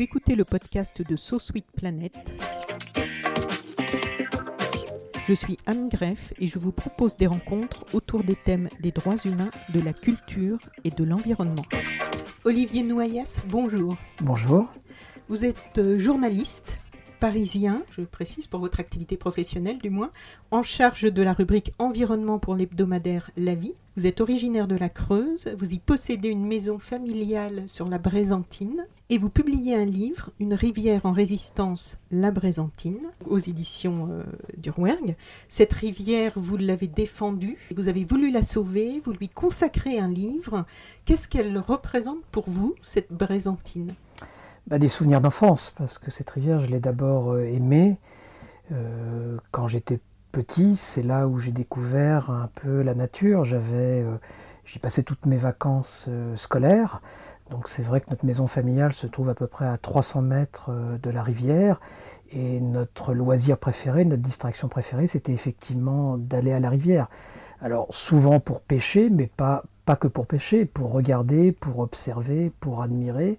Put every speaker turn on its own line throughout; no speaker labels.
Vous écoutez le podcast de So Sweet Planet. Je suis Anne Greff et je vous propose des rencontres autour des thèmes des droits humains, de la culture et de l'environnement. Olivier Noyas, bonjour.
Bonjour.
Vous êtes euh, journaliste parisien, je précise pour votre activité professionnelle du moins, en charge de la rubrique environnement pour l'hebdomadaire La Vie. Vous êtes originaire de la Creuse, vous y possédez une maison familiale sur la Brézantine et vous publiez un livre, Une rivière en résistance, la Brézantine, aux éditions euh, du Rouergue. Cette rivière, vous l'avez défendue, vous avez voulu la sauver, vous lui consacrez un livre. Qu'est-ce qu'elle représente pour vous, cette Brézantine
bah, Des souvenirs d'enfance, parce que cette rivière, je l'ai d'abord euh, aimée euh, quand j'étais petit. C'est là où j'ai découvert un peu la nature. J'avais, euh, J'y passé toutes mes vacances euh, scolaires. Donc c'est vrai que notre maison familiale se trouve à peu près à 300 mètres de la rivière. Et notre loisir préféré, notre distraction préférée, c'était effectivement d'aller à la rivière. Alors souvent pour pêcher, mais pas, pas que pour pêcher, pour regarder, pour observer, pour admirer.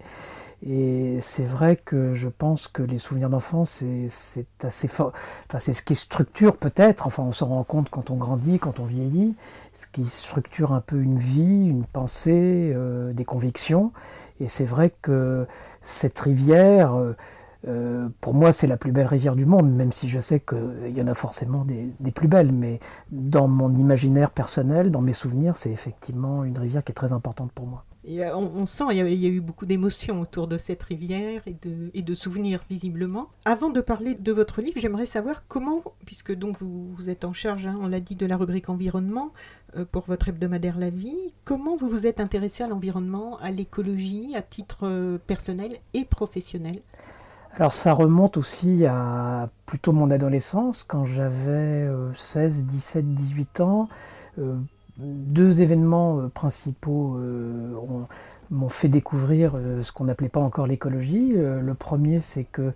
Et c'est vrai que je pense que les souvenirs d'enfance, c'est assez fort. Enfin, c'est ce qui structure peut-être, enfin on se rend compte quand on grandit, quand on vieillit, ce qui structure un peu une vie, une pensée, euh, des convictions. Et c'est vrai que cette rivière, euh, euh, pour moi, c'est la plus belle rivière du monde, même si je sais qu'il y en a forcément des, plus belles. Mais dans mon imaginaire personnel, dans mes souvenirs, c'est effectivement une rivière qui est très importante pour moi.
Euh, on, sent qu'il y, y, a eu beaucoup d'émotions autour de cette rivière et de, souvenirs visiblement. Avant de parler de votre livre, j'aimerais savoir comment, puisque donc vous, vous êtes en charge, hein, on l'a dit, de la rubrique environnement euh, pour votre hebdomadaire La Vie, comment vous vous êtes intéressé à l'environnement, à l'écologie, à titre euh, personnel et professionnel?
Alors ça remonte aussi à plutôt mon adolescence, quand j'avais 16, 17, 18 ans. Deux événements euh, principaux euh, m'ont fait découvrir euh, ce qu'on n'appelait pas encore l'écologie. le premier, c'est que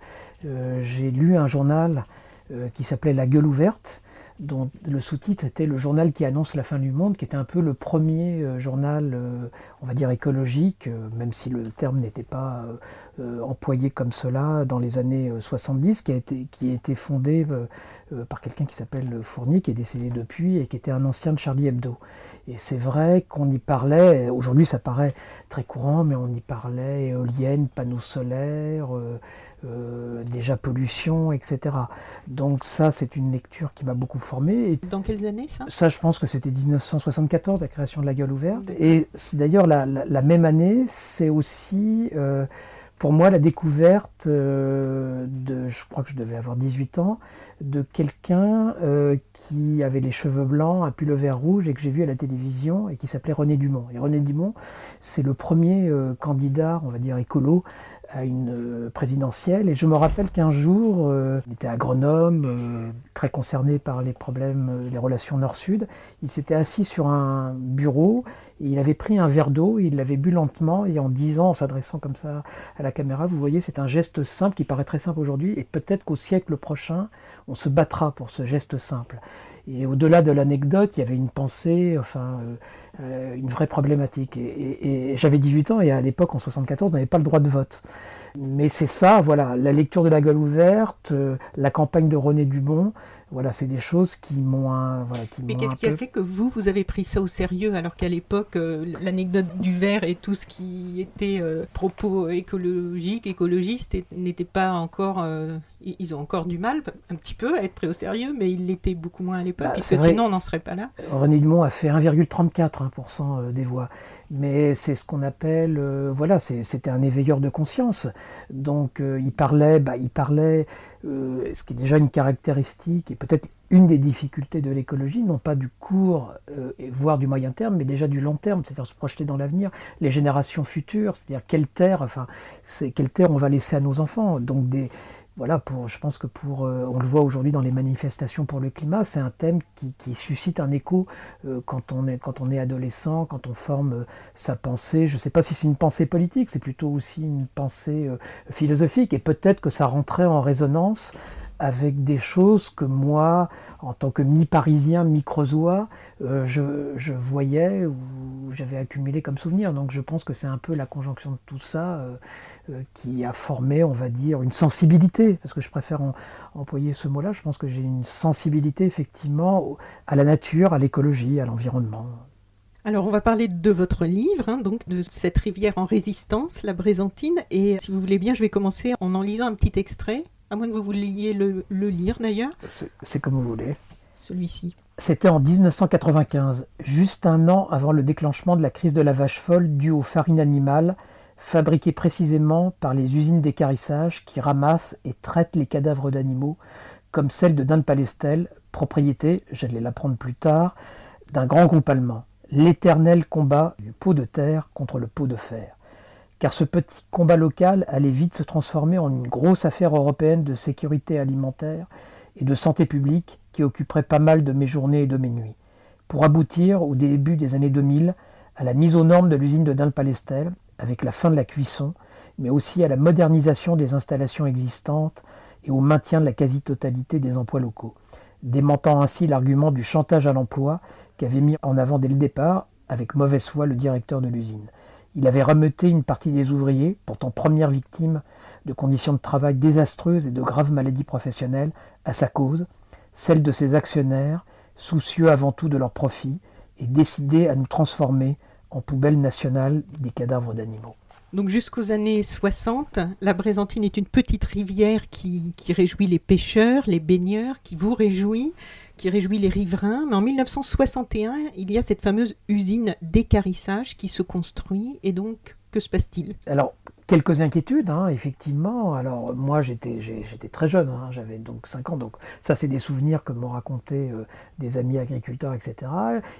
j'ai lu un journal qui s'appelait La gueule ouverte, dont le sous-titre était le journal qui annonce la fin du monde, qui était un peu le premier journal, on va dire écologique, même si le terme n'était pas employé comme cela dans les années 70, qui a été, fondé euh, par quelqu'un qui s'appelle Fournier, qui est décédé depuis et qui était un ancien de Charlie Hebdo. Et c'est vrai qu'on y parlait, aujourd'hui ça paraît très courant, mais on y parlait éoliennes, panneaux solaires, euh, déjà pollution, etc. Donc ça, c'est une lecture qui m'a beaucoup formé. Et
Dans quelles années ça?
Ça, je pense que c'était 1974, la création de la gueule ouverte. Et c'est d'ailleurs la, la, la, même année, c'est aussi... Euh, pour moi, la découverte euh, de, je crois que je devais avoir 18 ans, de quelqu'un qui avait les cheveux blancs, un pull vert rouge et que j'ai vu à la télévision et qui s'appelait René Dumont. Et René Dumont, c'est le premier candidat, on va dire écolo, à une euh, présidentielle. Et je me rappelle qu'un jour, euh, il était agronome, euh, très concerné par les problèmes, euh, les relations nord-sud. Il s'était assis sur un bureau et il avait pris un verre d'eau, il l'avait bu lentement et en disant, en s'adressant comme ça à la caméra, vous voyez, c'est un geste simple qui paraît très simple aujourd'hui et peut-être qu'au siècle prochain, on se battra pour ce geste simple. Et au-delà de l'anecdote, il y avait une pensée, enfin, euh, une vraie problématique. Et, et, et j'avais 18 ans et à l'époque, en 74, on n'avait pas le droit de vote. Mais c'est ça, voilà, la lecture de la gueule ouverte, euh, la campagne de René Dubon, voilà, c'est des choses qui m'ont voilà, qui
Mais qu'est-ce qui peu... a fait que vous, vous avez pris ça au sérieux alors qu'à l'époque, euh, l'anecdote du verre et tout ce qui était euh, propos écologiques, écologistes, n'était pas encore... Ils ont encore du mal, un petit peu, à être pris au sérieux, mais ils l'étaient beaucoup moins à l'époque, bah, puisque sinon on n'en serait pas là.
René Dumont a fait 1,34% hein, des voix. Mais c'est ce qu'on appelle, euh, voilà, c'était un éveilleur de conscience. Donc il parlait, bah, il parlait euh, ce qui est déjà une caractéristique, et peut-être une des difficultés de l'écologie, non pas du court, euh, voire du moyen terme, mais déjà du long terme, c'est-à-dire se projeter dans l'avenir, les générations futures, c'est-à-dire quelle terre, enfin, quelle terre on va laisser à nos enfants. Donc des, voilà, pour, je pense que pour, euh, on le voit aujourd'hui dans les manifestations pour le climat, c'est un thème qui, suscite un écho euh, quand, on est, quand on est adolescent, quand on forme sa pensée. Je ne sais pas si c'est une pensée politique, c'est plutôt aussi une pensée philosophique, et peut-être que ça rentrait en résonance avec des choses que moi, en tant que mi-parisien, mi-creusois, euh, je, voyais ou j'avais accumulé comme souvenir. Donc je pense que c'est un peu la conjonction de tout ça euh, euh, qui a formé, on va dire, une sensibilité, parce que je préfère employer ce mot-là, je pense que j'ai une sensibilité effectivement à la nature, à l'écologie, à l'environnement.
Alors, on va parler de votre livre, hein, donc de cette rivière en résistance, la Brézantine. Et si vous voulez bien, je vais commencer en en lisant un petit extrait à moins que vous vouliez le, lire d'ailleurs.
C'est comme vous voulez.
Celui-ci.
C'était en 1995, juste un an avant le déclenchement de la crise de la vache folle due aux farines animales, fabriquées précisément par les usines d'écarissage qui ramassent et traitent les cadavres d'animaux, comme celle de Dan Palestel, propriété, j'allais l'apprendre plus tard, d'un grand groupe allemand. L'éternel combat du pot de terre contre le pot de fer car ce petit combat local allait vite se transformer en une grosse affaire européenne de sécurité alimentaire et de santé publique qui occuperait pas mal de mes journées et de mes nuits, pour aboutir au début des années 2000 à la mise aux normes de l'usine de Dun-Palestel, avec la fin de la cuisson, mais aussi à la modernisation des installations existantes et au maintien de la quasi-totalité des emplois locaux, démentant ainsi l'argument du chantage à l'emploi qu'avait mis en avant dès le départ, avec mauvaise foi, le directeur de l'usine. Il avait rameuté une partie des ouvriers, pourtant premières victimes de conditions de travail désastreuses et de graves maladies professionnelles, à sa cause, celle de ses actionnaires, soucieux avant tout de leur profit, et décidés à nous transformer en poubelle nationale des cadavres d'animaux.
Donc jusqu'aux années 60, la Brézantine est une petite rivière qui réjouit les pêcheurs, les baigneurs, qui vous réjouit qui réjouit les riverains. Mais en 1961, il y a cette fameuse usine d'écarissage qui se construit. Et donc, que se passe-t-il?
Quelques inquiétudes, hein, effectivement. Alors, moi, j'étais, j'étais très jeune, hein, j'avais donc 5 ans. Donc, ça, c'est des souvenirs que m'ont raconté euh, des amis agriculteurs, etc.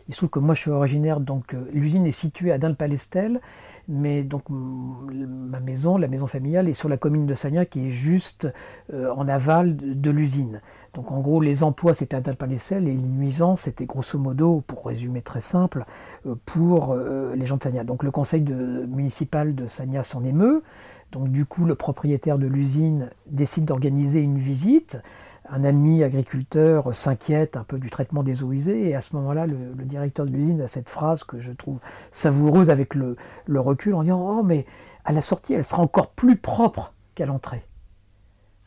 Il se trouve que moi, je suis originaire, donc, euh, l'usine est située à Dun-Palestel mais donc ma maison, la maison familiale, est sur la commune de Sagnac qui est juste euh, en aval de, l'usine. Donc en gros, les emplois c'était à Dalpalecel et les nuisances c'était grosso modo, pour résumer très simple, pour les gens de Sagnac. Donc le conseil municipal de Sagnac s'en émeut. Donc du coup, le propriétaire de l'usine décide d'organiser une visite. Un ami agriculteur s'inquiète un peu du traitement des eaux usées, et à ce moment-là, le, directeur de l'usine a cette phrase que je trouve savoureuse avec le, recul en disant Oh, mais à la sortie, elle sera encore plus propre qu'à l'entrée.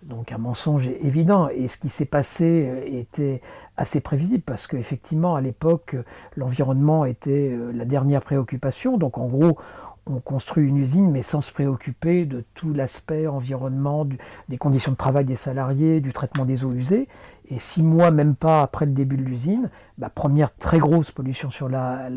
Donc un mensonge évident, et ce qui s'est passé euh, était assez prévisible, parce qu'effectivement, à l'époque, l'environnement était euh, la dernière préoccupation, donc en gros, on construit une usine, mais sans se préoccuper de tout l'aspect environnement, des conditions de travail des salariés, du traitement des eaux usées. Et six mois, même pas après le début de l'usine, bah, première très grosse pollution sur la,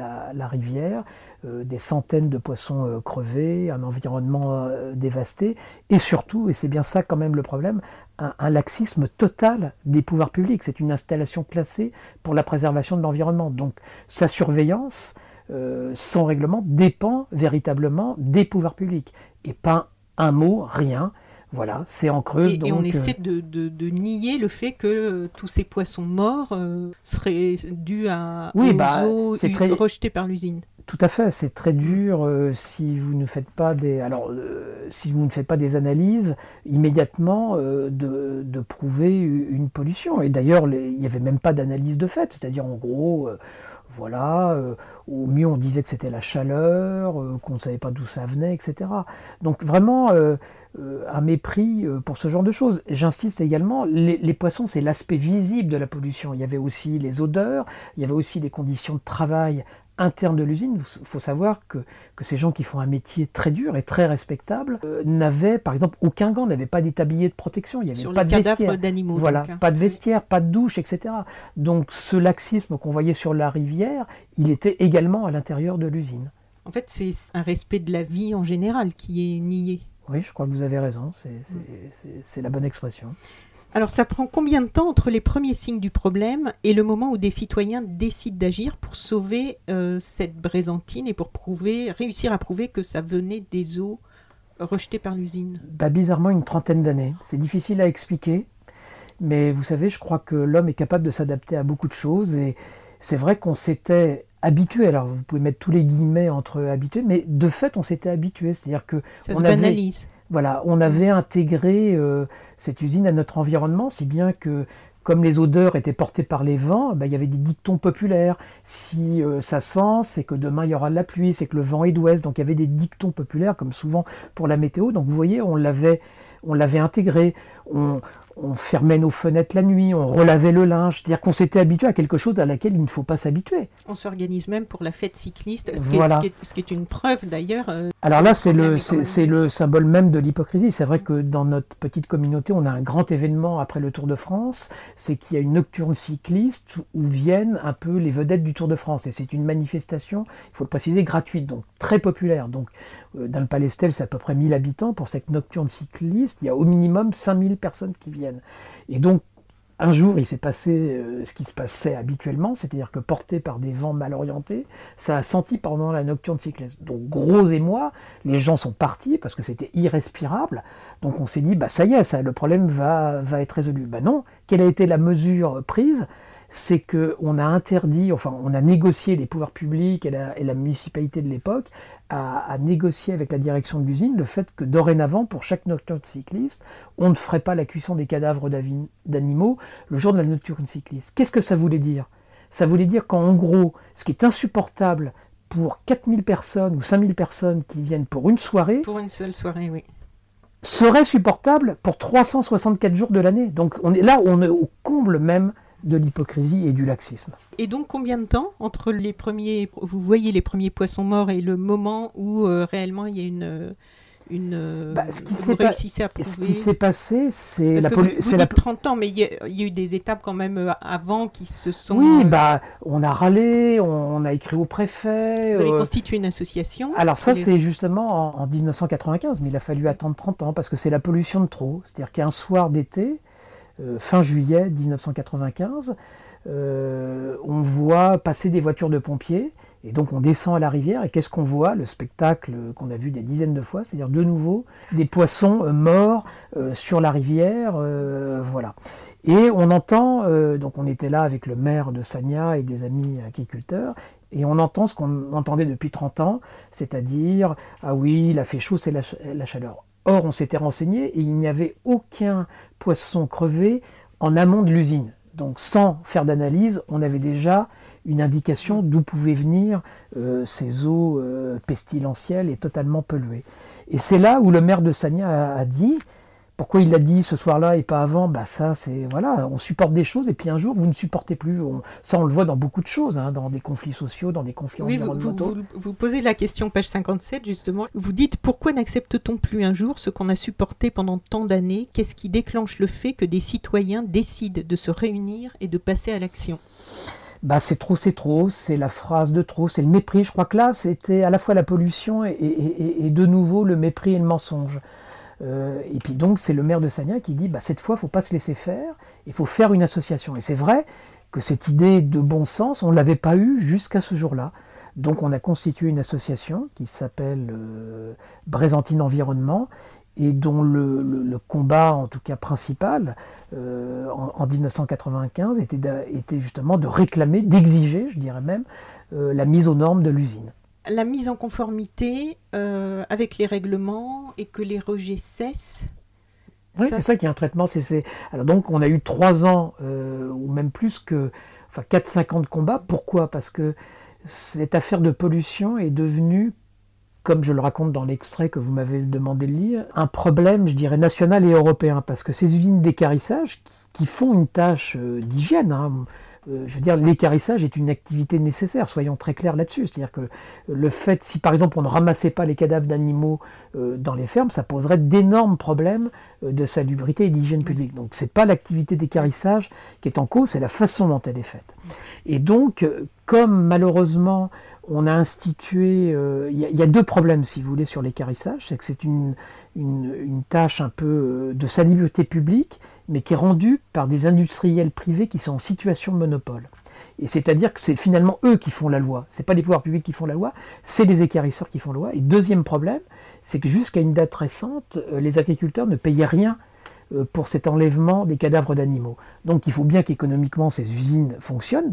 rivière, euh, des centaines de poissons euh, crevés, un environnement euh, dévasté, et surtout, et c'est bien ça quand même le problème, un laxisme total des pouvoirs publics. C'est une installation classée pour la préservation de l'environnement. Donc sa surveillance, euh, son règlement dépend véritablement des pouvoirs publics et pas un mot, rien. Voilà, c'est en creux.
Et, on essaie de, nier le fait que euh, tous ces poissons morts euh, seraient dus à oui, bah, eaux très... rejetées par l'usine.
Tout à fait, c'est très dur si vous ne faites pas des alors si vous ne faites pas des analyses immédiatement de, de, prouver une pollution. Et d'ailleurs, il n'y avait même pas d'analyse de fait, c'est-à-dire en gros voilà, euh, au mieux on disait que c'était la chaleur, euh, qu'on ne savait pas d'où ça venait, etc. Donc vraiment euh, un mépris pour ce genre de choses. J'insiste également, les, les poissons c'est l'aspect visible de la pollution. Il y avait aussi les odeurs, il y avait aussi les conditions de travail interne de l'usine. Il faut savoir que, que, ces gens qui font un métier très dur et très respectable euh, n'avaient, par exemple, aucun gant, n'avaient pas des tabliers de protection. Il n'y avait pas de vestiaire.
d'animaux.
Voilà, hein. pas de vestiaire, pas de douche, etc. Donc ce laxisme qu'on voyait sur la rivière, il était également à l'intérieur de l'usine.
En fait, c'est un respect de la vie en général qui est nié.
Oui, je crois que vous avez raison, c'est la bonne expression.
Alors ça prend combien de temps entre les premiers signes du problème et le moment où des citoyens décident d'agir pour sauver euh, cette brésantine et pour prouver, réussir à prouver que ça venait des eaux rejetées par l'usine?
Bah, Bizarrement une trentaine d'années. C'est difficile à expliquer, mais vous savez, je crois que l'homme est capable de s'adapter à beaucoup de choses et c'est vrai qu'on s'était habitué. Alors vous pouvez mettre tous les guillemets entre habitué, mais de fait on s'était habitué. C'est-à-dire que
ça on se avait,
Voilà, on avait intégré euh, cette usine à notre environnement, si bien que comme les odeurs étaient portées par les vents, ben, il y avait des dictons populaires. Si euh, ça sent, c'est que demain il y aura de la pluie, c'est que le vent est d'ouest. Donc il y avait des dictons populaires, comme souvent pour la météo. Donc vous voyez, on l'avait, on l'avait intégré. On, on fermait nos fenêtres la nuit, on relavait le linge, c'est-à-dire qu'on s'était habitué à quelque chose à laquelle il ne faut pas s'habituer.
On s'organise même pour la fête cycliste, ce, qui, est, une preuve d'ailleurs. Euh,
Alors là, c'est le, c'est, le symbole même de l'hypocrisie. C'est vrai que dans notre petite communauté, on a un grand événement après le Tour de France, c'est qu'il y a une nocturne cycliste où viennent un peu les vedettes du Tour de France. Et c'est une manifestation, il faut le préciser, gratuite, donc très populaire. Donc euh, dans le Palestel, c'est à peu près 1000 habitants. Pour cette nocturne cycliste, il y a au minimum 5000 personnes qui viennent. Et donc, un jour, il s'est passé euh, ce qui se passait habituellement, c'est-à-dire que porté par des vents mal orientés, ça a senti pendant la nocturne cycliste. Donc, gros émoi, les gens sont partis parce que c'était irrespirable. Donc, on s'est dit, bah ça y est, ça, le problème va, va être résolu. Bah non, quelle a été la mesure prise? C'est qu'on a interdit, enfin on a négocié les pouvoirs publics et la, municipalité de l'époque à, négocier avec la direction de l'usine le fait que dorénavant, pour chaque nocturne cycliste, on ne ferait pas la cuisson des cadavres d'animaux le jour de la nocturne cycliste. Qu'est-ce que ça voulait dire? Ça voulait dire qu'en gros, ce qui est insupportable pour 4000 personnes ou 5000 personnes qui viennent pour une soirée,
pour une seule soirée, oui
serait supportable pour 364 jours de l'année. Donc on est là, on est au comble même de l'hypocrisie et du laxisme.
Et donc combien de temps entre les premiers, vous voyez les premiers poissons morts et le moment où euh, réellement il y a une une
bah, ce qui s'est à Ce qui s'est passé, c'est
la pollution. la... 30 ans, mais il y, a, eu des étapes quand même euh, avant qui se sont.
Oui, euh, bah, on a râlé, on, a écrit au préfet.
Vous avez constitué une association
Alors ça, c'est justement en, en, 1995, mais il a fallu attendre 30 ans parce que c'est la pollution de trop. C'est-à-dire qu'un soir d'été, euh, fin juillet 1995, euh, on voit passer des voitures de pompiers. Et donc on descend à la rivière et qu'est-ce qu'on voit? Le spectacle qu'on a vu des dizaines de fois, c'est-à-dire de nouveau des poissons euh, morts sur la rivière, voilà. Et on entend, donc on était là avec le maire de Sagna et des amis agriculteurs, et on entend ce qu'on entendait depuis 30 ans, c'est-à-dire, ah oui, il a fait c'est la, chaleur. Or, on s'était renseigné et il n'y avait aucun poisson crevé en amont de l'usine. Donc, sans faire d'analyse, on avait déjà une indication d'où pouvaient venir euh, ces eaux euh, pestilentielles et totalement polluées. Et c'est là où le maire de Sagna a dit pourquoi il l'a dit ce soir-là et pas avant? Bah ça, c'est voilà, on supporte des choses et puis un jour vous ne supportez plus. ça, on le voit dans beaucoup de choses, hein, dans des conflits sociaux, dans des conflits oui,
environnementaux. Vous, vous, posez la question, page 57 justement. Vous dites pourquoi n'accepte-t-on plus un jour ce qu'on a supporté pendant tant d'années? Qu'est-ce qui déclenche le fait que des citoyens décident de se réunir et de passer à l'action?
Bah c'est trop, c'est trop, c'est la phrase de trop, c'est le mépris. Je crois que là, c'était à la fois la pollution et, et, de nouveau le mépris et le mensonge. Euh, et puis donc c'est le maire de Sagna qui dit bah, cette fois il faut pas se laisser faire, il faut faire une association. Et c'est vrai que cette idée de bon sens, on ne l'avait pas eue jusqu'à ce jour-là. Donc on a constitué une association qui s'appelle euh, Brézantine Environnement et dont le, combat, en tout cas principal, euh, en, 1995, était, était, justement de réclamer, d'exiger, je dirais même, la mise aux normes de l'usine
la mise en conformité euh, avec les règlements et que les rejets cessent.
Oui, c'est ça qui est un traitement. C'est, Alors donc on a eu trois ans, euh, ou même plus que, enfin 4-5 ans de combat. Pourquoi? Parce que cette affaire de pollution est devenue, comme je le raconte dans l'extrait que vous m'avez demandé de lire, un problème, je dirais, national et européen. Parce que ces usines d'écarissage, qui, font une tâche euh, d'hygiène, hein, euh, je veux dire, l'écarissage est une activité nécessaire, soyons très clairs là-dessus. C'est-à-dire que le fait, si par exemple on ne ramassait pas les cadavres d'animaux euh, dans les fermes, ça poserait d'énormes problèmes euh, de salubrité et d'hygiène publique. Donc c'est pas l'activité d'écarissage qui est en cause, c'est la façon dont elle est faite. Et donc, comme malheureusement on a institué, euh, il y, a deux problèmes si vous voulez sur l'écarissage, c'est que c'est une, une, tâche un peu de salubrité publique, mais qui est rendue par des industriels privés qui sont en situation de monopole. Et c'est-à-dire que c'est finalement eux qui font la loi. C'est pas les pouvoirs publics qui font la loi, c'est les écarisseurs qui font la loi. Et deuxième problème, c'est que jusqu'à une date récente, euh, les agriculteurs ne payaient rien pour cet enlèvement des cadavres d'animaux. Donc il faut bien qu'économiquement ces usines fonctionnent.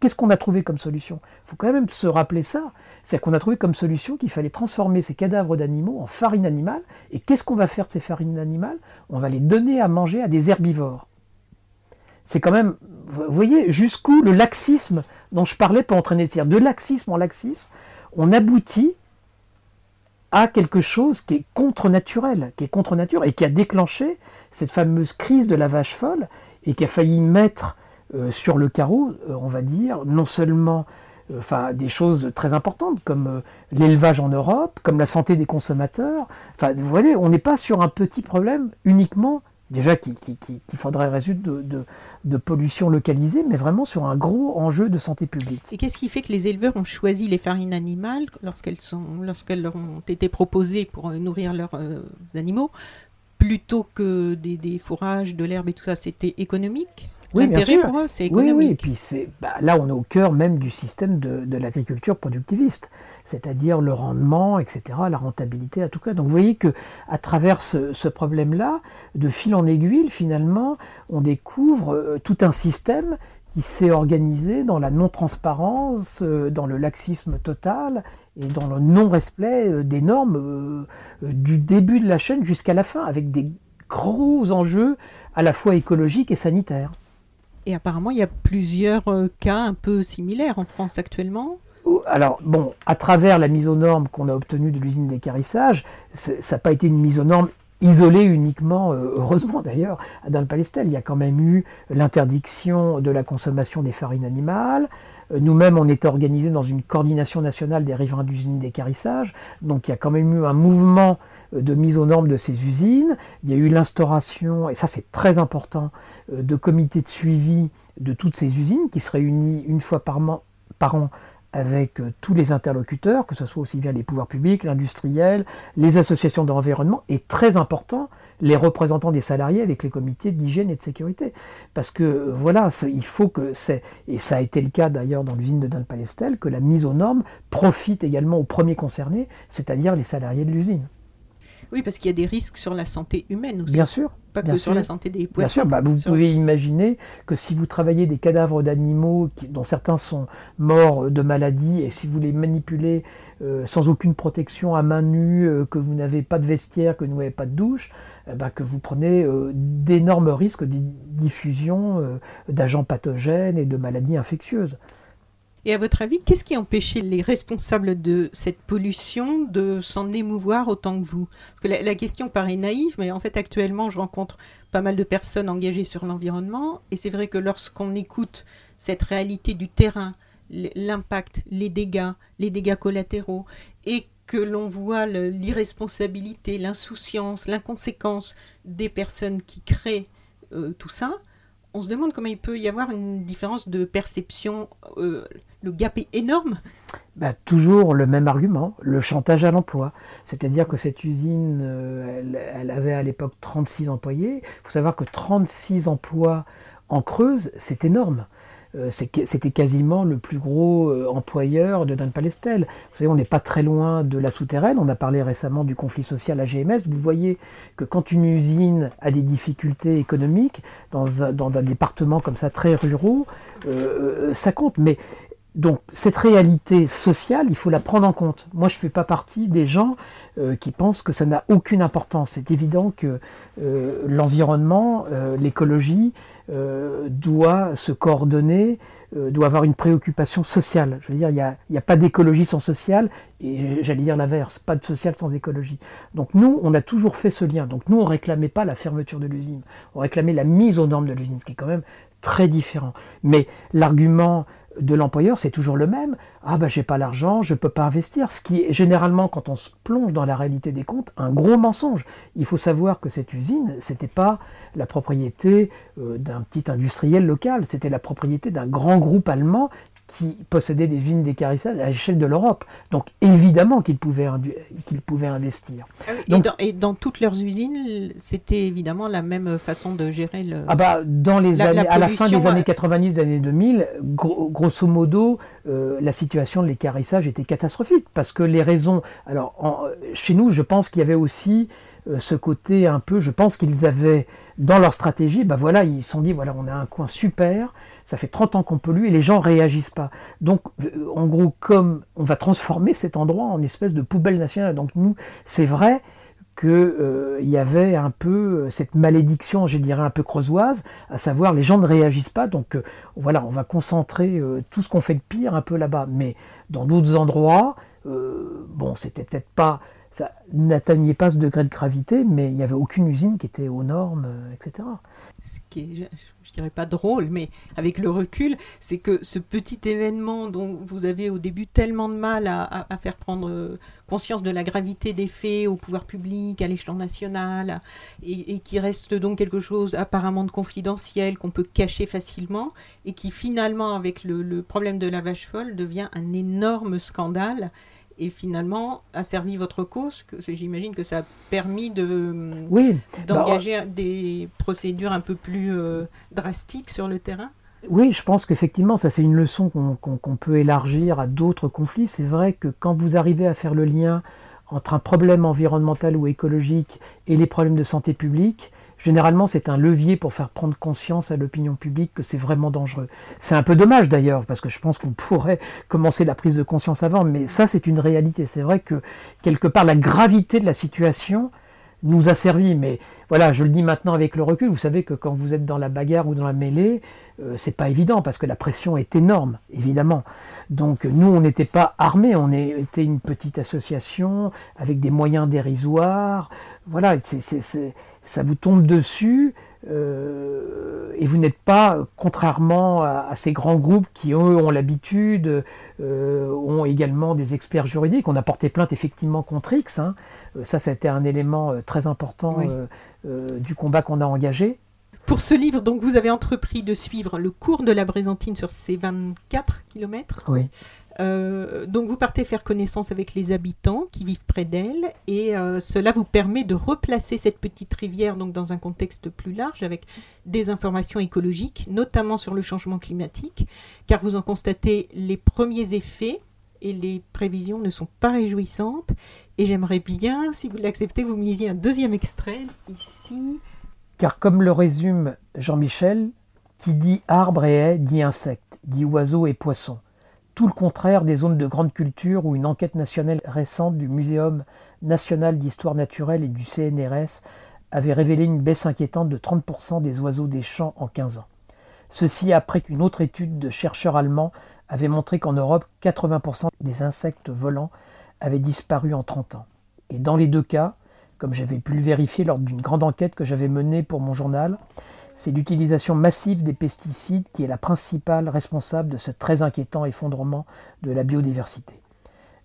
Qu'est-ce qu'on a trouvé comme solution? Il faut quand même se rappeler ça. C'est qu'on a trouvé comme solution qu'il fallait transformer ces cadavres d'animaux en farine animale. Et qu'est-ce qu'on va faire de ces farines animales? On va les donner à manger à des herbivores. C'est quand même, vous voyez, jusqu'où le laxisme dont je parlais peut entraîner. De laxisme en laxisme, on aboutit à quelque chose qui est contre-naturel, qui est contre nature et qui a déclenché cette fameuse crise de la vache folle et qui a failli mettre euh, sur le carreau, euh, on va dire, non seulement euh, enfin, des choses très importantes comme l'élevage en Europe, comme la santé des consommateurs. Enfin, vous voyez, on n'est pas sur un petit problème uniquement, déjà qu'il faudrait résoudre de, pollution localisée, mais vraiment sur un gros enjeu de santé publique.
Et qu'est-ce qui fait que les éleveurs ont choisi les farines animales lorsqu'elles lorsqu'elles leur ont été proposées pour nourrir leurs animaux plutôt que des, fourrages, de l'herbe et tout ça, c'était économique?
Oui, bien sûr. pour eux, c'est économique. Oui, et puis c'est, bah, là, on est au cœur même du système de, l'agriculture productiviste, c'est-à-dire le rendement, etc., la rentabilité, à tout cas. Donc vous voyez que à travers ce, problème-là, de fil en aiguille, finalement, on découvre euh, tout un système qui s'est organisé dans la non-transparence, euh, dans le laxisme total et dans le non-respect euh, des normes du début de la chaîne jusqu'à la fin, avec des gros enjeux à la fois écologiques et sanitaires.
Et apparemment, il y a plusieurs cas un peu similaires en France actuellement
alors, bon, à travers la mise aux normes qu'on a obtenue de l'usine d'écarissage, ça n'a pas été une mise aux normes isolé uniquement, euh, heureusement d'ailleurs, dans le Palestel. Il y a quand même eu l'interdiction de la consommation des farines animales. Euh, nous-mêmes, on est organisés dans une coordination nationale des riverains d'usines d'écarissage. Donc il y a quand même eu un mouvement euh, de mise aux normes de ces usines. Il y a eu l'instauration, et ça c'est très important, de comités de suivi de toutes ces usines qui se réunissent une fois par, an avec euh, tous les interlocuteurs, que ce soit aussi bien les pouvoirs publics, l'industriel, les associations d'environnement, et très important, les représentants des salariés avec les comités d'hygiène et de sécurité. Parce que voilà, il faut que c'est, et ça a été le cas d'ailleurs dans l'usine de Dunpalestel, que la mise aux normes profite également aux premiers concernés, c'est-à-dire les salariés de l'usine.
Oui, parce qu'il y a des risques sur la santé humaine aussi.
Bien sûr.
Pas que sur la santé des poissons.
Bien sûr, bah, vous pouvez imaginer que si vous travaillez des cadavres d'animaux dont certains sont morts de maladie et si vous les manipulez euh, sans aucune protection à main nue, euh, que vous n'avez pas de vestiaire, que vous n'avez pas de douche, eh ben, que vous prenez euh, d'énormes risques de diffusion d'agents pathogènes et de maladies infectieuses.
Et à votre avis, qu'est-ce qui empêchait les responsables de cette pollution de s'en émouvoir autant que vous? Parce que la, question paraît naïve, mais en fait actuellement, je rencontre pas mal de personnes engagées sur l'environnement, et c'est vrai que lorsqu'on écoute cette réalité du terrain, l'impact, les dégâts, les dégâts collatéraux, et que l'on voit l'irresponsabilité, l'insouciance, l'inconséquence des personnes qui créent euh, tout ça, on se demande comment il peut y avoir une différence de perception. Euh, le gap est énorme.
Bah, toujours le même argument, le chantage à l'emploi. C'est-à-dire que cette usine, euh, elle, avait à l'époque 36 employés. Il faut savoir que 36 emplois en Creuse, c'est énorme. Euh, c'était quasiment le plus gros euh, employeur de Dan Palestel. Vous savez, on n'est pas très loin de la souterraine. On a parlé récemment du conflit social à GMS. Vous voyez que quand une usine a des difficultés économiques, dans un, département comme ça très ruraux, ça compte. Mais donc cette réalité sociale, il faut la prendre en compte. Moi, je ne fais pas partie des gens qui pensent que ça n'a aucune importance. C'est évident que l'environnement, l'écologie, euh, doit se coordonner, euh, doit avoir une préoccupation sociale. Je veux dire, il n'y a, pas d'écologie sans social, et j'allais dire l'inverse, pas de social sans écologie. Donc nous, on a toujours fait ce lien. Donc nous, on réclamait pas la fermeture de l'usine, on réclamait la mise aux normes de l'usine, ce qui est quand même très différent. Mais l'argument de l'employeur, c'est toujours le même. Ah ben j'ai pas l'argent, je peux pas investir. Ce qui est généralement, quand on se plonge dans la réalité des comptes, un gros mensonge. Il faut savoir que cette usine, c'était pas la propriété euh, d'un petit industriel local, c'était la propriété d'un grand groupe allemand qui possédait des usines d'écarissage à l'échelle de l'Europe. Donc évidemment qu'ils pouvaient, qu'ils pouvaient investir.
Ah et, dans, toutes leurs usines, c'était évidemment la même façon de gérer le.
Ah bah dans les années, à la fin des années 90, des années 2000, grosso modo, euh, la situation de l'écarissage était catastrophique parce que les raisons. Alors chez nous, je pense qu'il y avait aussi euh, ce côté un peu, je pense qu'ils avaient dans leur stratégie, bah voilà, ils se sont dit, voilà, on a un coin super, ça fait 30 ans qu'on pollue et les gens réagissent pas. Donc, euh, en gros, comme on va transformer cet endroit en espèce de poubelle nationale. Donc, nous, c'est vrai qu'il euh, y avait un peu cette malédiction, je dirais un peu creusoise, à savoir les gens ne réagissent pas, donc voilà, on va concentrer tout ce qu'on fait de pire un peu là-bas. Mais dans d'autres endroits, bon, c'était peut-être pas ça n'atteignait pas ce degré de gravité, mais il n'y avait aucune usine qui était aux normes, euh, etc.
Ce qui est, je, ne dirais pas drôle, mais avec le recul, c'est que ce petit événement dont vous avez au début tellement de mal à, faire prendre euh, conscience de la gravité des faits au pouvoir public, à l'échelon national, et, qui reste donc quelque chose apparemment de confidentiel, qu'on peut cacher facilement, et qui finalement, avec le problème de la vache folle, devient un énorme scandale et finalement a servi votre cause. J'imagine que ça a permis de oui. d'engager bah, des procédures un peu plus euh, drastiques sur le terrain?
Oui, je pense qu'effectivement, ça c'est une leçon qu'on peut élargir à d'autres conflits. C'est vrai que quand vous arrivez à faire le lien entre un problème environnemental ou écologique et les problèmes de santé publique, généralement c'est un levier pour faire prendre conscience à l'opinion publique que c'est vraiment dangereux. C'est un peu dommage d'ailleurs, parce que je pense qu'on pourrait commencer la prise de conscience avant, mais ça c'est une réalité. C'est vrai que quelque part la gravité de la situation nous a servi. Mais voilà, je le dis maintenant avec le recul. Vous savez que quand vous êtes dans la bagarre ou dans la mêlée, euh, c'est pas évident parce que la pression est énorme, évidemment. Donc nous, on n'était pas armés, on était une petite association avec des moyens dérisoires. Voilà, ça vous tombe dessus. Euh, et vous n'êtes pas, contrairement à, ces grands groupes qui, eux, ont l'habitude, euh, ont également des experts juridiques. On a porté plainte effectivement contre X. Hein. Euh, ça, ça a été un élément très important du combat qu'on a engagé.
Pour ce livre, donc, vous avez entrepris de suivre le cours de la Brézantine sur ces 24 km.
Oui.
Euh, donc vous partez faire connaissance avec les habitants qui vivent près d'elle et euh, cela vous permet de replacer cette petite rivière donc dans un contexte plus large avec des informations écologiques, notamment sur le changement climatique, car vous en constatez les premiers effets et les prévisions ne sont pas réjouissantes. Et j'aimerais bien, si vous l'acceptez, vous me lisiez un deuxième extrait ici.
Car comme le résume Jean-Michel, qui dit arbre et haie dit insecte, dit oiseau et poisson tout le contraire des zones de grande culture où une enquête nationale récente du Muséum national d'histoire naturelle et du CNRS avait révélé une baisse inquiétante de 30% des oiseaux des champs en 15 ans. Ceci après qu'une autre étude de chercheurs allemands avait montré qu'en Europe, 80% des insectes volants avaient disparu en 30 ans. Et dans les deux cas, comme j'avais pu le vérifier lors d'une grande enquête que j'avais menée pour mon journal, c'est l'utilisation massive des pesticides qui est la principale responsable de ce très inquiétant effondrement de la biodiversité.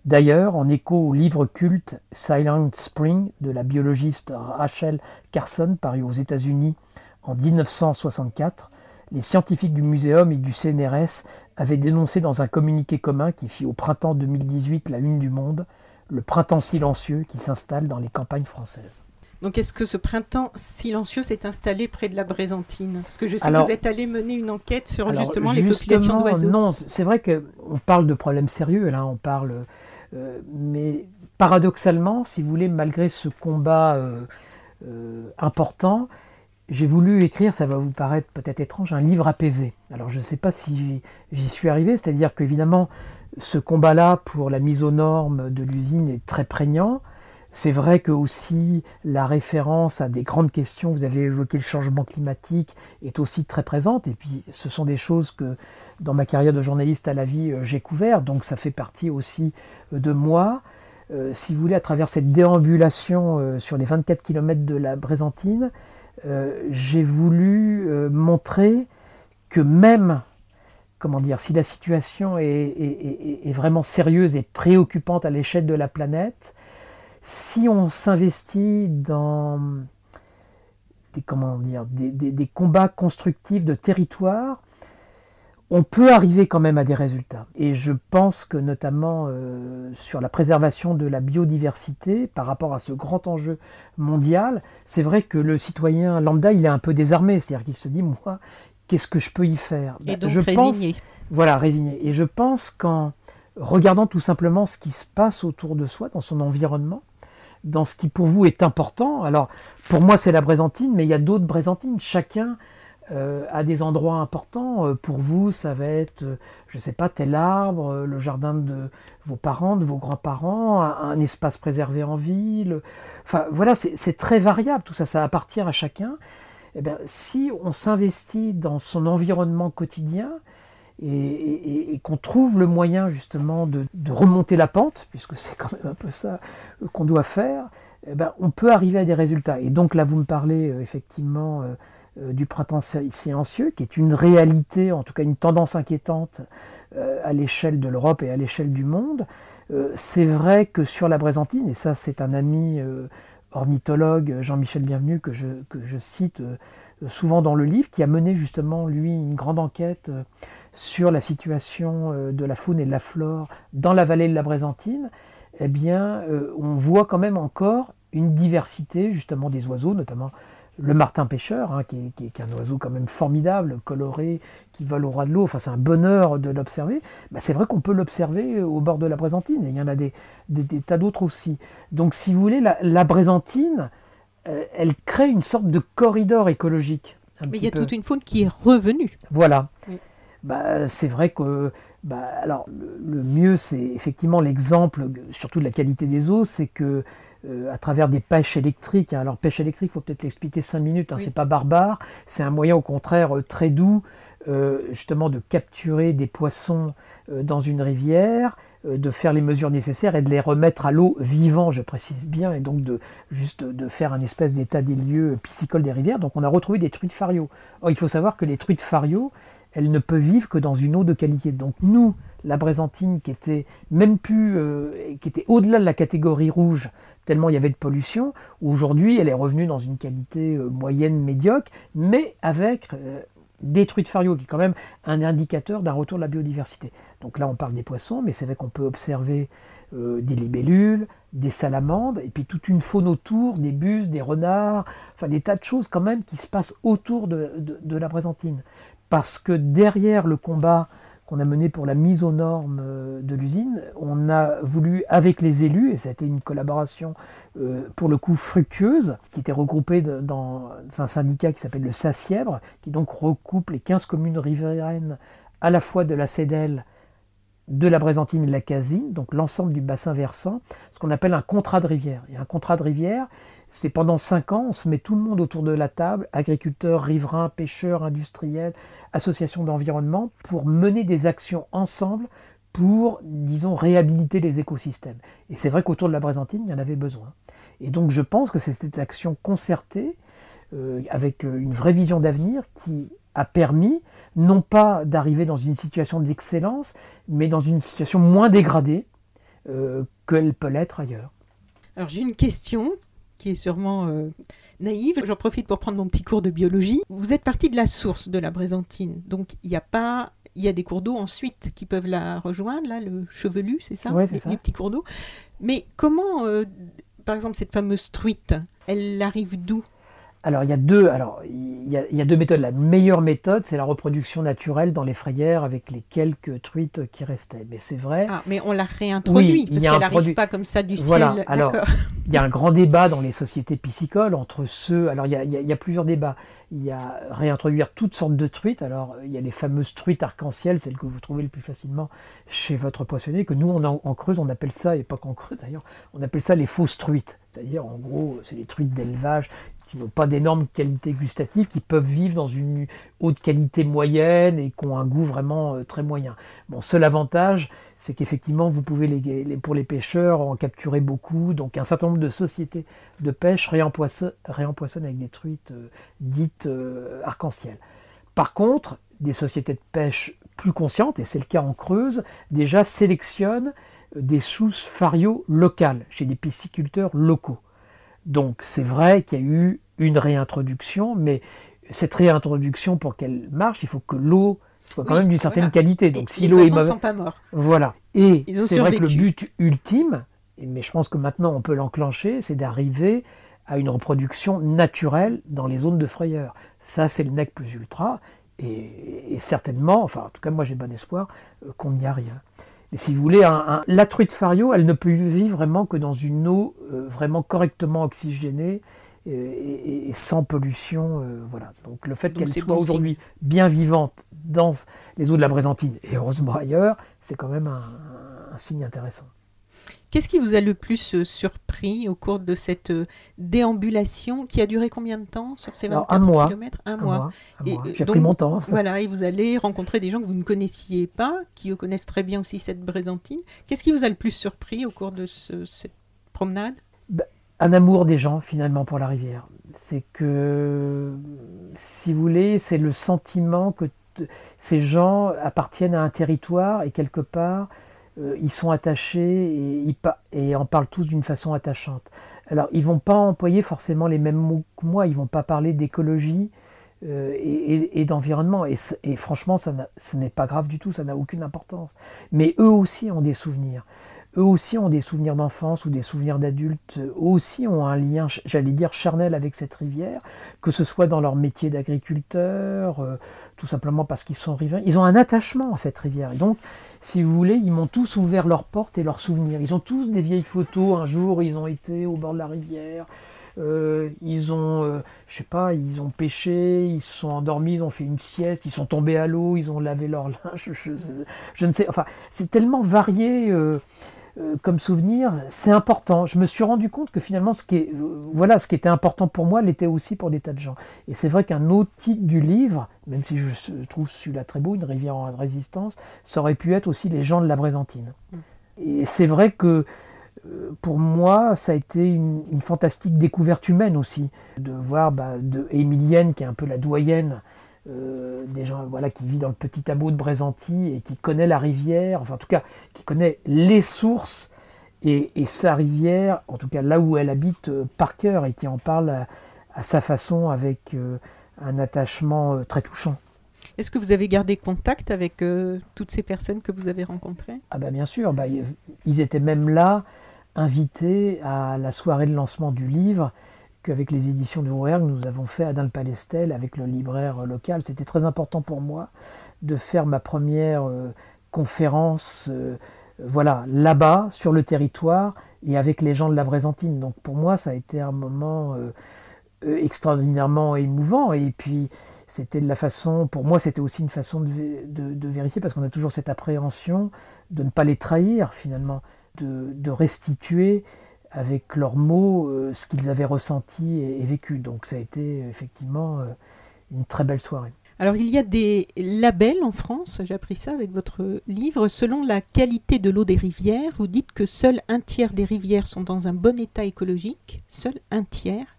D'ailleurs, en écho au livre culte Silent Spring de la biologiste Rachel Carson paru aux États-Unis en 1964, les scientifiques du muséum et du CNRS avaient dénoncé dans un communiqué commun qui fit au printemps 2018 la une du monde le printemps silencieux qui s'installe dans les campagnes françaises.
Donc, est-ce que ce printemps silencieux s'est installé près de la Brézantine Parce que je sais que vous êtes allé mener une enquête sur justement, les populations d'oiseaux.
Non, c'est vrai qu'on parle de problèmes sérieux, là, on parle. Euh, mais paradoxalement, si vous voulez, malgré ce combat euh, euh, important, j'ai voulu écrire, ça va vous paraître peut-être étrange, un livre apaisé. Alors, je ne sais pas si j'y suis arrivé, c'est-à-dire qu'évidemment, ce combat-là pour la mise aux normes de l'usine est très prégnant. C'est vrai que aussi la référence à des grandes questions, vous avez évoqué le changement climatique, est aussi très présente. Et puis ce sont des choses que dans ma carrière de journaliste à la vie, euh, j'ai couvert, donc ça fait partie aussi euh, de moi. Euh, si vous voulez, à travers cette déambulation sur les 24 km de la Brézantine, j'ai voulu montrer que même, comment dire, si la situation est vraiment sérieuse et préoccupante à l'échelle de la planète, si on s'investit dans des, comment dire, des, combats constructifs de territoire, on peut arriver quand même à des résultats. Et je pense que notamment euh, sur la préservation de la biodiversité par rapport à ce grand enjeu mondial, c'est vrai que le citoyen lambda, il est un peu désarmé, c'est-à-dire qu'il se dit, moi, qu'est-ce que je peux y faire?
Et ben, donc je résigné. Pense,
voilà, résigné. Et je pense qu'en regardant tout simplement ce qui se passe autour de soi, dans son environnement, dans ce qui pour vous est important, alors pour moi c'est la Brézantine, mais il y a d'autres Brézantines, chacun euh, à des endroits importants. Euh, pour vous, ça va être, euh, je ne sais pas, tel arbre, le jardin de vos parents, de vos grands-parents, un, espace préservé en ville. Enfin, voilà, c'est très variable. Tout ça, ça appartient à chacun. Eh bien, si on s'investit dans son environnement quotidien et, qu'on trouve le moyen justement de, remonter la pente, puisque c'est quand même un peu ça qu'on doit faire, eh ben, on peut arriver à des résultats. Et donc là, vous me parlez effectivement euh, du printemps silencieux, qui est une réalité, en tout cas une tendance inquiétante euh, à l'échelle de l'Europe et à l'échelle du monde. Euh, c'est vrai que sur la Brézantine, et ça c'est un ami ornithologue, Jean-Michel Bienvenu, que je cite souvent dans le livre, qui a mené justement, lui, une grande enquête sur la situation de la faune et de la flore dans la vallée de la Brézantine, eh bien, on voit quand même encore une diversité justement des oiseaux, notamment le martin pêcheur, hein, qui, est, un oiseau quand même formidable, coloré, qui vole au ras de l'eau, enfin c'est un bonheur de l'observer, bah, c'est vrai qu'on peut l'observer au bord de la Brézantine, et il y en a des, tas d'autres aussi. Donc si vous voulez, la, la Brézantine, euh, elle crée une sorte de corridor écologique.
Mais il y a toute une faune qui est revenue.
Voilà. Bah, c'est vrai que bah, alors, le mieux, c'est effectivement l'exemple, surtout de la qualité des eaux, c'est que euh, à travers des pêches électriques. Hein. Alors pêche électrique, il faut peut-être l'expliquer 5 minutes, hein, c'est pas barbare, c'est un moyen au contraire euh, très doux euh, justement de capturer des poissons dans une rivière, de faire les mesures nécessaires et de les remettre à l'eau vivant, je précise bien, et donc de juste de faire un espèce d'état des lieux piscicole des rivières. Donc on a retrouvé des truites fario. Or il faut savoir que les truites fario, elles ne peuvent vivre que dans une eau de qualité. Donc nous, la Brézantine, qui était même plus, qui était au-delà de la catégorie rouge, tellement il y avait de pollution. Aujourd'hui, elle est revenue dans une qualité euh, moyenne, médiocre, mais avec euh, des truites fario, qui est quand même un indicateur d'un retour de la biodiversité. Donc là, on parle des poissons, mais c'est vrai qu'on peut observer euh, des libellules, des salamandres, et puis toute une faune autour, des bus, des renards, enfin des tas de choses quand même qui se passent autour de, de la présentine. Parce que derrière le combat qu'on a mené pour la mise aux normes euh, de l'usine, on a voulu, avec les élus, et ça a été une collaboration euh, pour le coup fructueuse, qui était regroupée dans un syndicat qui s'appelle le SACIEBRE, qui donc recoupe les 15 communes riveraines à la fois de la Cédelle, de la Brézantine et de la Casine, donc l'ensemble du bassin versant, ce qu'on appelle un contrat de rivière. Et un contrat de rivière, c'est pendant cinq ans, on se met tout le monde autour de la table, agriculteurs, riverains, pêcheurs, industriels, associations d'environnement, pour mener des actions ensemble pour, disons, réhabiliter les écosystèmes. Et c'est vrai qu'autour de la Brézantine, il y en avait besoin. Et donc je pense que c'est cette action concertée, euh, avec euh, une vraie vision d'avenir, qui a permis non pas d'arriver dans une situation d'excellence, mais dans une situation moins dégradée euh, qu'elle peut l'être ailleurs.
Alors j'ai une question qui est sûrement euh, naïve. J'en profite pour prendre mon petit cours de biologie. Vous êtes parti de la source de la Brézantine, donc il n'y a pas il y a des cours d'eau ensuite qui peuvent la rejoindre, là, le chevelu, c'est ça,
ouais,
les,
ça,
les, petits cours d'eau. Mais comment, euh, par exemple, cette fameuse truite, elle arrive d'où?
Alors il y a deux, alors il y a, il y a deux méthodes. La meilleure méthode, c'est la reproduction naturelle dans les frayères avec les quelques truites qui restaient. Mais c'est vrai.
Ah, mais on l'a réintroduit parce qu'elle n'arrive pas comme ça du
voilà.
ciel.
Alors il y a un grand débat dans les sociétés piscicoles entre ceux. Alors il y a, il y a plusieurs débats. Il y a réintroduire toutes sortes de truites. Alors il y a les fameuses truites arc-en-ciel, celles que vous trouvez le plus facilement chez votre poissonnier, que nous on en, en Creuse on appelle ça, et pas qu'en Creuse d'ailleurs, on appelle ça les fausses truites. C'est-à-dire en gros c'est les truites d'élevage n'ont pas d'énormes qualités gustatives, qui peuvent vivre dans une haute qualité moyenne et qui ont un goût vraiment euh, très moyen. Bon, seul avantage, c'est qu'effectivement, vous pouvez, les, pour les pêcheurs, en capturer beaucoup. Donc, un certain nombre de sociétés de pêche réempoissonnent, avec des truites euh, dites euh, arc-en-ciel. Par contre, des sociétés de pêche plus conscientes, et c'est le cas en Creuse, déjà sélectionnent des sousses fario locales chez des pisciculteurs locaux. Donc c'est vrai qu'il y a eu une réintroduction, mais cette réintroduction, pour qu'elle marche, il faut que l'eau soit quand même d'une certaine
voilà.
qualité. Donc
Et
si l'eau est mauvaise,
sont pas morts.
voilà. Et c'est vrai que le but ultime, mais je pense que maintenant on peut l'enclencher, c'est d'arriver à une reproduction naturelle dans les zones de frayeur. Ça, c'est le nec plus ultra, et, et certainement, enfin en tout cas moi j'ai bon espoir euh, qu'on y arrive. Mais si vous voulez, un, un- la truite fario, elle ne peut vivre vraiment que dans une eau euh, vraiment correctement oxygénée euh, et, et- et sans pollution. euh, voilà. Donc le fait qu'elle soit
bon
aujourd'hui bien vivante dans les eaux de la Brézantine et heureusement ailleurs, c'est quand même un, un signe intéressant.
Qu'est-ce qui vous a le plus euh, surpris au cours de cette euh, déambulation qui a duré combien de temps sur ces
Alors,
24
un mois.
kilomètres? Un
Un
mois.
mois, un
Et,
mois.
euh,
J'ai
donc-
pris mon temps.
Voilà, et vous allez rencontrer des gens que vous ne connaissiez pas, qui connaissent très bien aussi cette Brézantine. Qu'est-ce qui vous a le plus surpris au cours de ce- cette promenade?
Un amour des gens finalement pour la rivière. C'est que, si vous voulez, c'est le sentiment que ces gens appartiennent à un territoire et quelque part, euh, ils sont attachés et, en parlent tous d'une façon attachante. Alors, ils vont pas employer forcément les mêmes mots que moi, ils vont pas parler d'écologie euh, et, d'environnement. Et, franchement, ça ce n'est pas grave du tout, ça n'a aucune importance. Mais eux aussi ont des souvenirs eux aussi ont des souvenirs d'enfance ou des souvenirs d'adultes, eux aussi ont un lien, j'allais dire, charnel avec cette rivière, que ce soit dans leur métier d'agriculteur, euh, tout simplement parce qu'ils sont riverains. Ils ont un attachement à cette rivière. Et donc, si vous voulez, ils m'ont tous ouvert leurs portes et leurs souvenirs. Ils ont tous des vieilles photos. Un jour, ils ont été au bord de la rivière. Euh, ils ont, euh, je sais pas, ils ont pêché, ils se sont endormis, ils ont fait une sieste, ils sont tombés à l'eau, ils ont lavé leur linge. Je, je ne sais, enfin, c'est tellement varié. euh, euh, comme souvenir, c'est important. Je me suis rendu compte que finalement, ce qui, est, voilà, ce qui était important pour moi l'était aussi pour des tas de gens. Et c'est vrai qu'un autre titre du livre, même si je trouve celui-là très beau, Une rivière en résistance, ça aurait pu être aussi Les gens de la Brézantine. Et c'est vrai que euh, pour moi, ça a été une, une fantastique découverte humaine aussi, de voir bah, de Émilienne, qui est un peu la doyenne euh, des gens voilà, qui vit dans le petit hameau de Brézanty et qui connaît la rivière, enfin en tout cas qui connaît les sources et, et sa rivière, en tout cas là où elle habite euh, par cœur et qui en parle à, à sa façon avec euh, un attachement très touchant.
Est-ce que vous avez gardé contact avec toutes ces personnes que vous avez rencontrées?
Ah bah bien sûr, bah, ils étaient même là, invités à la soirée de lancement du livre qu'avec les éditions de Rouergue, nous avons fait à Dun-le-Palestel avec le libraire local. C'était très important pour moi de faire ma première euh, conférence euh, voilà, là-bas, sur le territoire, et avec les gens de la Brézantine. Donc pour moi, ça a été un moment euh, extraordinairement émouvant. Et puis, c'était de la façon, pour moi, c'était aussi une façon de, vé- de- de vérifier, parce qu'on a toujours cette appréhension de ne pas les trahir, finalement, de restituer avec leurs mots euh, ce qu'ils avaient ressenti et, vécu. Donc ça a été effectivement euh, une très belle soirée.
Alors, il y a des labels en France, j'ai appris ça avec votre livre. Selon la qualité de l'eau des rivières, vous dites que seul un tiers des rivières sont dans un bon état écologique, seul un tiers.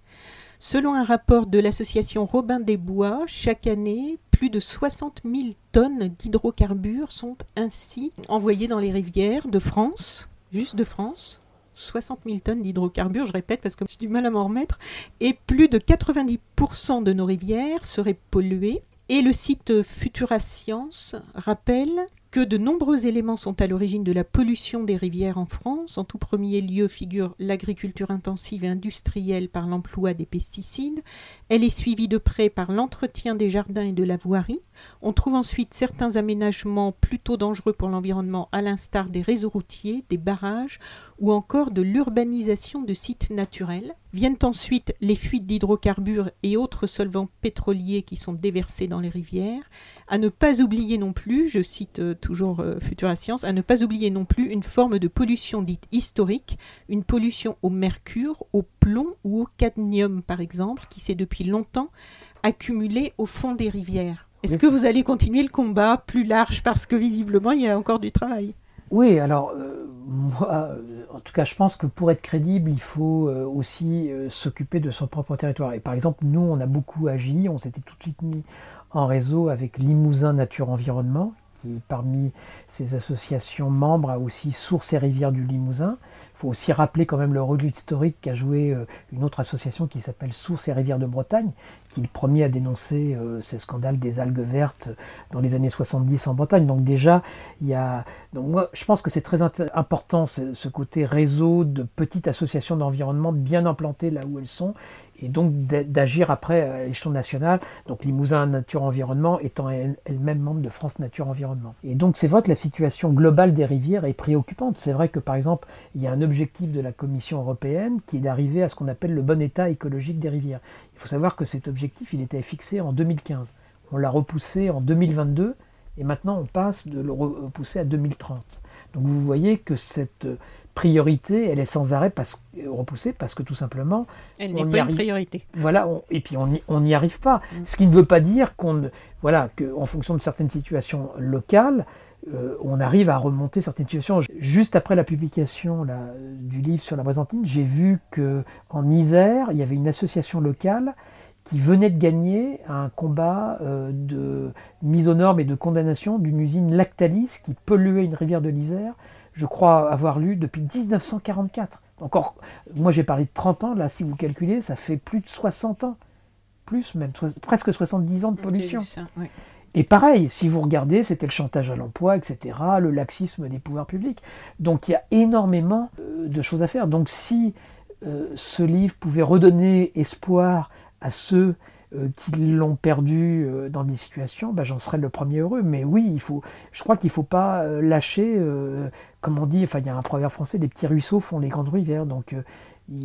Selon un rapport de l'association Robin des Bois, chaque année, plus de 60 000 tonnes d'hydrocarbures sont ainsi envoyées dans les rivières de France, juste de France. 60 000 tonnes d'hydrocarbures, je répète parce que j'ai du mal à m'en remettre, et plus de 90% de nos rivières seraient polluées. Et le site Futura Science rappelle que de nombreux éléments sont à l'origine de la pollution des rivières en France. En tout premier lieu figure l'agriculture intensive et industrielle par l'emploi des pesticides. Elle est suivie de près par l'entretien des jardins et de la voirie. On trouve ensuite certains aménagements plutôt dangereux pour l'environnement, à l'instar des réseaux routiers, des barrages ou encore de l'urbanisation de sites naturels. Viennent ensuite les fuites d'hydrocarbures et autres solvants pétroliers qui sont déversés dans les rivières. À ne pas oublier non plus, je cite euh, toujours euh, Futura Science, à ne pas oublier non plus une forme de pollution dite historique, une pollution au mercure, au plomb ou au cadmium par exemple, qui s'est depuis longtemps accumulée au fond des rivières. Est-ce que vous allez continuer le combat plus large parce que visiblement il y a encore du travail?
Oui, alors euh, moi, euh, en tout cas, je pense que pour être crédible, il faut euh, aussi s'occuper de son propre territoire. Et par exemple, nous, on a beaucoup agi, on s'était tout de suite mis en réseau avec Limousin Nature Environnement, qui parmi ces associations membres aussi Sources et Rivières du Limousin. Il faut aussi rappeler quand même le rôle historique qu'a joué euh, une autre association qui s'appelle Sources et Rivières de Bretagne, qui est le premier à dénoncer euh, ces scandales des algues vertes dans les années 70 en Bretagne. Donc déjà, il y a... Donc moi, je pense que c'est très important ce côté réseau de petites associations d'environnement bien implantées là où elles sont et donc d'agir après à l'échelon national, donc Limousin Nature Environnement étant elle-même membre de France Nature Environnement. Et donc c'est vrai que la situation globale des rivières est préoccupante. C'est vrai que par exemple, il y a un objectif de la Commission européenne qui est d'arriver à ce qu'on appelle le bon état écologique des rivières. Il faut savoir que cet objectif, il était fixé en 2015. On l'a repoussé en 2022 et maintenant on passe de le repousser à 2030. Donc vous voyez que cette priorité, elle est sans arrêt parce, repoussée parce que tout simplement.
Elle n'est pas une priorité.
Voilà, et puis on n'y arrive pas. Mm. Ce qui ne veut pas dire qu'on. Voilà, qu'en fonction de certaines situations locales, euh, on arrive à remonter certaines situations. Juste après la publication du livre sur la Brésantine, j'ai vu que en Isère, il y avait une association locale qui venait de gagner un combat euh, de mise aux normes et de condamnation d'une usine Lactalis qui polluait une rivière de l'Isère je crois avoir lu depuis 1944. Encore, moi j'ai parlé de 30 ans, là si vous calculez, ça fait plus de 60 ans. Plus même, presque 70 ans de pollution. Et pareil, si vous regardez, c'était le chantage à l'emploi, etc., le laxisme des pouvoirs publics. Donc il y a énormément euh, de choses à faire. Donc si euh, ce livre pouvait redonner espoir à ceux euh, qui l'ont perdu euh, dans des situations, ben, j'en serais le premier heureux. Mais oui, il faut, je crois qu'il ne faut pas euh, lâcher, comme on dit, enfin il y a un proverbe français, les petits ruisseaux font les grandes rivières. Donc,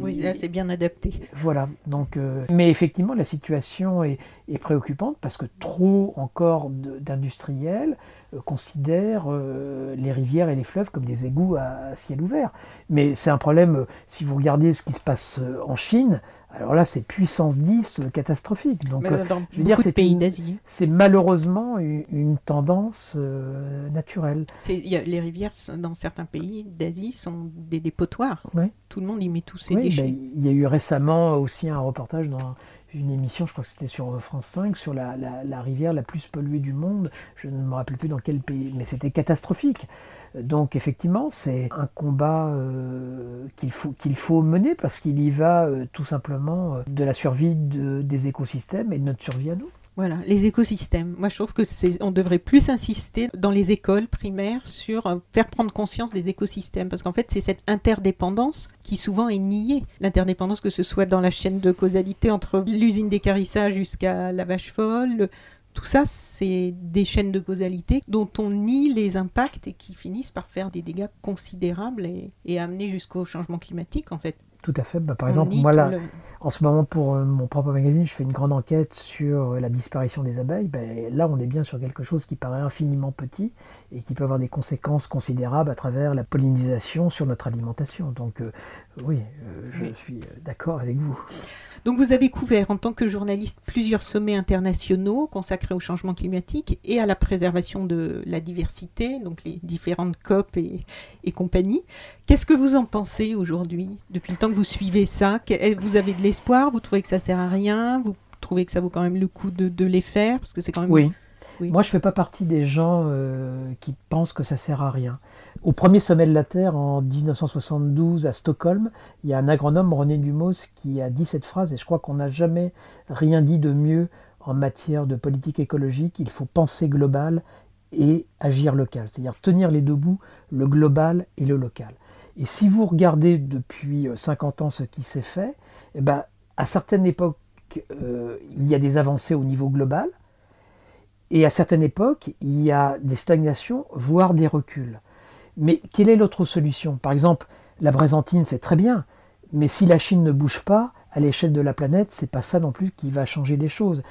oui, là c'est bien adapté.
Voilà, donc, mais effectivement la situation est, est, préoccupante parce que trop encore d'industriels considèrent les rivières et les fleuves comme des égouts à ciel ouvert. Mais c'est un problème, si vous regardez ce qui se passe en Chine, alors là, c'est puissance 10 euh, catastrophique.
Donc, euh, dans je veux dire, c'est pays d'Asie.
C'est malheureusement une, tendance euh, naturelle.
Y a, les rivières dans certains pays d'Asie sont des dépotoirs. Tout le monde y met tous ses déchets.
Ben, il y a eu récemment aussi un reportage dans une émission, je crois que c'était sur France 5, sur la, la, rivière la plus polluée du monde. Je ne me rappelle plus dans quel pays, mais c'était catastrophique. Donc effectivement, c'est un combat euh, qu'il faut, faut mener parce qu'il y va euh, tout simplement euh, de la survie des écosystèmes et de notre survie à nous.
Voilà, les écosystèmes. Moi, je trouve que on devrait plus insister dans les écoles primaires sur faire prendre conscience des écosystèmes, parce qu'en fait, c'est cette interdépendance qui souvent est niée. L'interdépendance, que ce soit dans la chaîne de causalité entre l'usine d'écarissage jusqu'à la vache folle, tout ça, c'est des chaînes de causalité dont on nie les impacts et qui finissent par faire des dégâts considérables et, amener jusqu'au changement climatique, en fait.
Tout à fait. Bah, par exemple, moi, là, en ce moment, pour euh, mon propre magazine, je fais une grande enquête sur euh, la disparition des abeilles. Ben, là, on est bien sur quelque chose qui paraît infiniment petit et qui peut avoir des conséquences considérables à travers la pollinisation sur notre alimentation. Donc, euh, oui, je suis d'accord avec vous.
Donc vous avez couvert en tant que journaliste plusieurs sommets internationaux consacrés au changement climatique et à la préservation de la diversité, donc les différentes COP et, et compagnie. Qu'est-ce que vous en pensez aujourd'hui Depuis le temps que vous suivez ça, vous avez de l'espoir Vous trouvez que ça sert à rien Vous trouvez que ça vaut quand même le coup de, les faire Parce que c'est quand même...
Oui. Moi, je ne fais pas partie des gens euh, qui pensent que ça sert à rien. Au premier sommet de la Terre, en 1972, à Stockholm, il y a un agronome, René Dumos, qui a dit cette phrase, et je crois qu'on n'a jamais rien dit de mieux en matière de politique écologique. Il faut penser global et agir local, c'est-à-dire tenir les deux bouts, le global et le local. Et si vous regardez depuis 50 ans ce qui s'est fait, eh ben, à certaines époques, euh, il y a des avancées au niveau global, et à certaines époques, il y a des stagnations, voire des reculs. Mais quelle est l'autre solution? Par exemple, la Brésantine, c'est très bien, mais si la Chine ne bouge pas, à l'échelle de la planète, c'est pas ça non plus qui va changer les choses.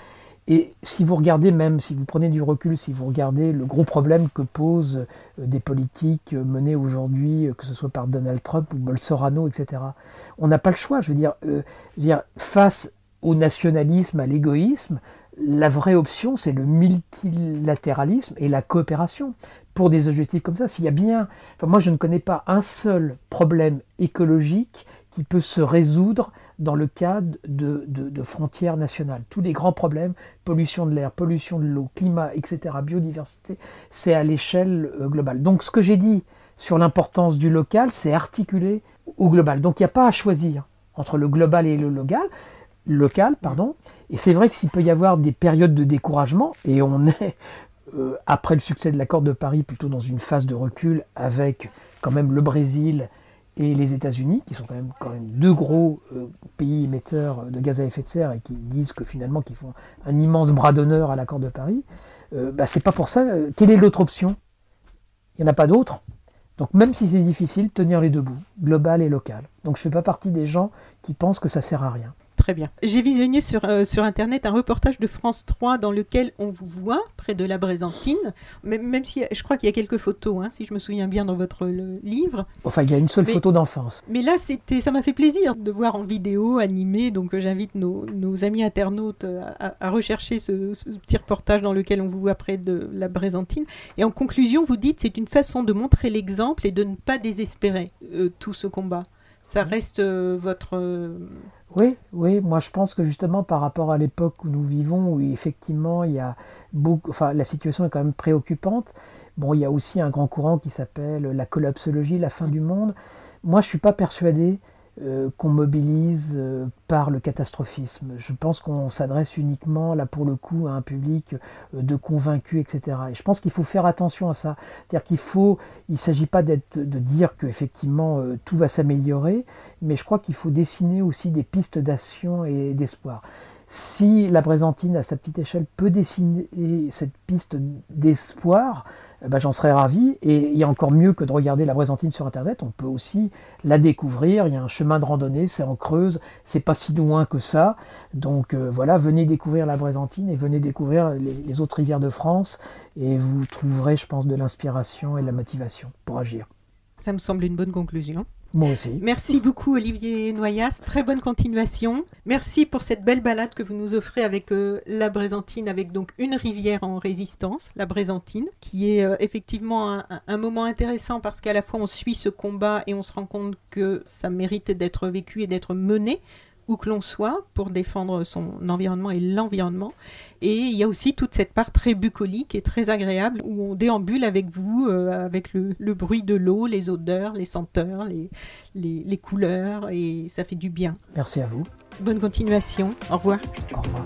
Et si vous regardez même, si vous prenez du recul, si vous regardez le gros problème que posent euh, des politiques menées aujourd'hui, euh, que ce soit par Donald Trump ou Bolsonaro, etc., on n'a pas le choix. Euh, je veux dire face au nationalisme, à l'égoïsme, la vraie option, c'est le multilatéralisme et la coopération pour des objectifs comme ça. S'il y a bien, enfin moi je ne connais pas un seul problème écologique qui peut se résoudre dans le cadre de, frontières nationales. Tous les grands problèmes, pollution de l'air, pollution de l'eau, climat, etc., biodiversité, c'est à l'échelle euh, globale. Donc ce que j'ai dit sur l'importance du local, c'est articulé au global. Donc il n'y a pas à choisir entre le global et le local, local pardon. Et c'est vrai que s'il peut y avoir des périodes de découragement, et on est euh, après le succès de l'accord de Paris plutôt dans une phase de recul avec quand même le Brésil et les États-Unis, qui sont quand même, deux gros euh, pays émetteurs de gaz à effet de serre et qui disent que finalement qu'ils font un immense bras d'honneur à l'accord de Paris, euh, bah, c'est pas pour ça. Euh, quelle est l'autre option? Il n'y en a pas d'autre. Donc même si c'est difficile, tenir les deux bouts, global et local. Donc je ne fais pas partie des gens qui pensent que ça sert à rien.
Très bien. J'ai visionné sur, euh, sur Internet un reportage de France 3 dans lequel on vous voit près de la Brésantine, même, même si je crois qu'il y a quelques photos, hein, si je me souviens bien dans votre livre.
Enfin, il y a une seule photo d'enfance.
Mais là, c'était, ça m'a fait plaisir de voir en vidéo animée, donc euh, j'invite nos, nos, amis internautes euh, à, rechercher ce, petit reportage dans lequel on vous voit près de la Brésantine. Et en conclusion, vous dites c'est une façon de montrer l'exemple et de ne pas désespérer tout ce combat. Ça reste votre
oui, oui, moi je pense que justement par rapport à l'époque où nous vivons, où effectivement il y a beaucoup, enfin la situation est quand même préoccupante. Bon, il y a aussi un grand courant qui s'appelle la collapsologie, la fin du monde. Moi je suis pas persuadé euh, qu'on mobilise euh, par le catastrophisme. Je pense qu'on s'adresse uniquement, là pour le coup, à un public euh, de convaincus, etc. Et je pense qu'il faut faire attention à ça. C'est-à-dire qu'il faut, il ne s'agit pas de dire qu'effectivement tout va s'améliorer, mais je crois qu'il faut dessiner aussi des pistes d'action et d'espoir. Si la Brésantine, à sa petite échelle, peut dessiner cette piste d'espoir, eh ben, j'en serais ravi. Et il y a encore mieux que de regarder la Brésantine sur Internet, on peut aussi la découvrir. Il y a un chemin de randonnée, c'est en Creuse, c'est pas si loin que ça. Donc euh, voilà, venez découvrir la Brésantine et venez découvrir les autres rivières de France et vous trouverez, je pense, de l'inspiration et de la motivation pour agir.
Ça me semble une bonne conclusion.
Moi aussi.
Merci beaucoup Olivier Noyas, très bonne continuation. Merci pour cette belle balade que vous nous offrez avec euh, la Brésantine, avec donc une rivière en résistance, la Brésantine, qui est euh, effectivement un, moment intéressant parce qu'à la fois on suit ce combat et on se rend compte que ça mérite d'être vécu et d'être mené où que l'on soit pour défendre son environnement et l'environnement. Et il y a aussi toute cette part très bucolique et très agréable où on déambule avec vous, euh, avec le, bruit de l'eau, les odeurs, les senteurs, les, les couleurs, et ça fait du bien.
Merci à vous.
Bonne continuation. Au revoir.
Au revoir.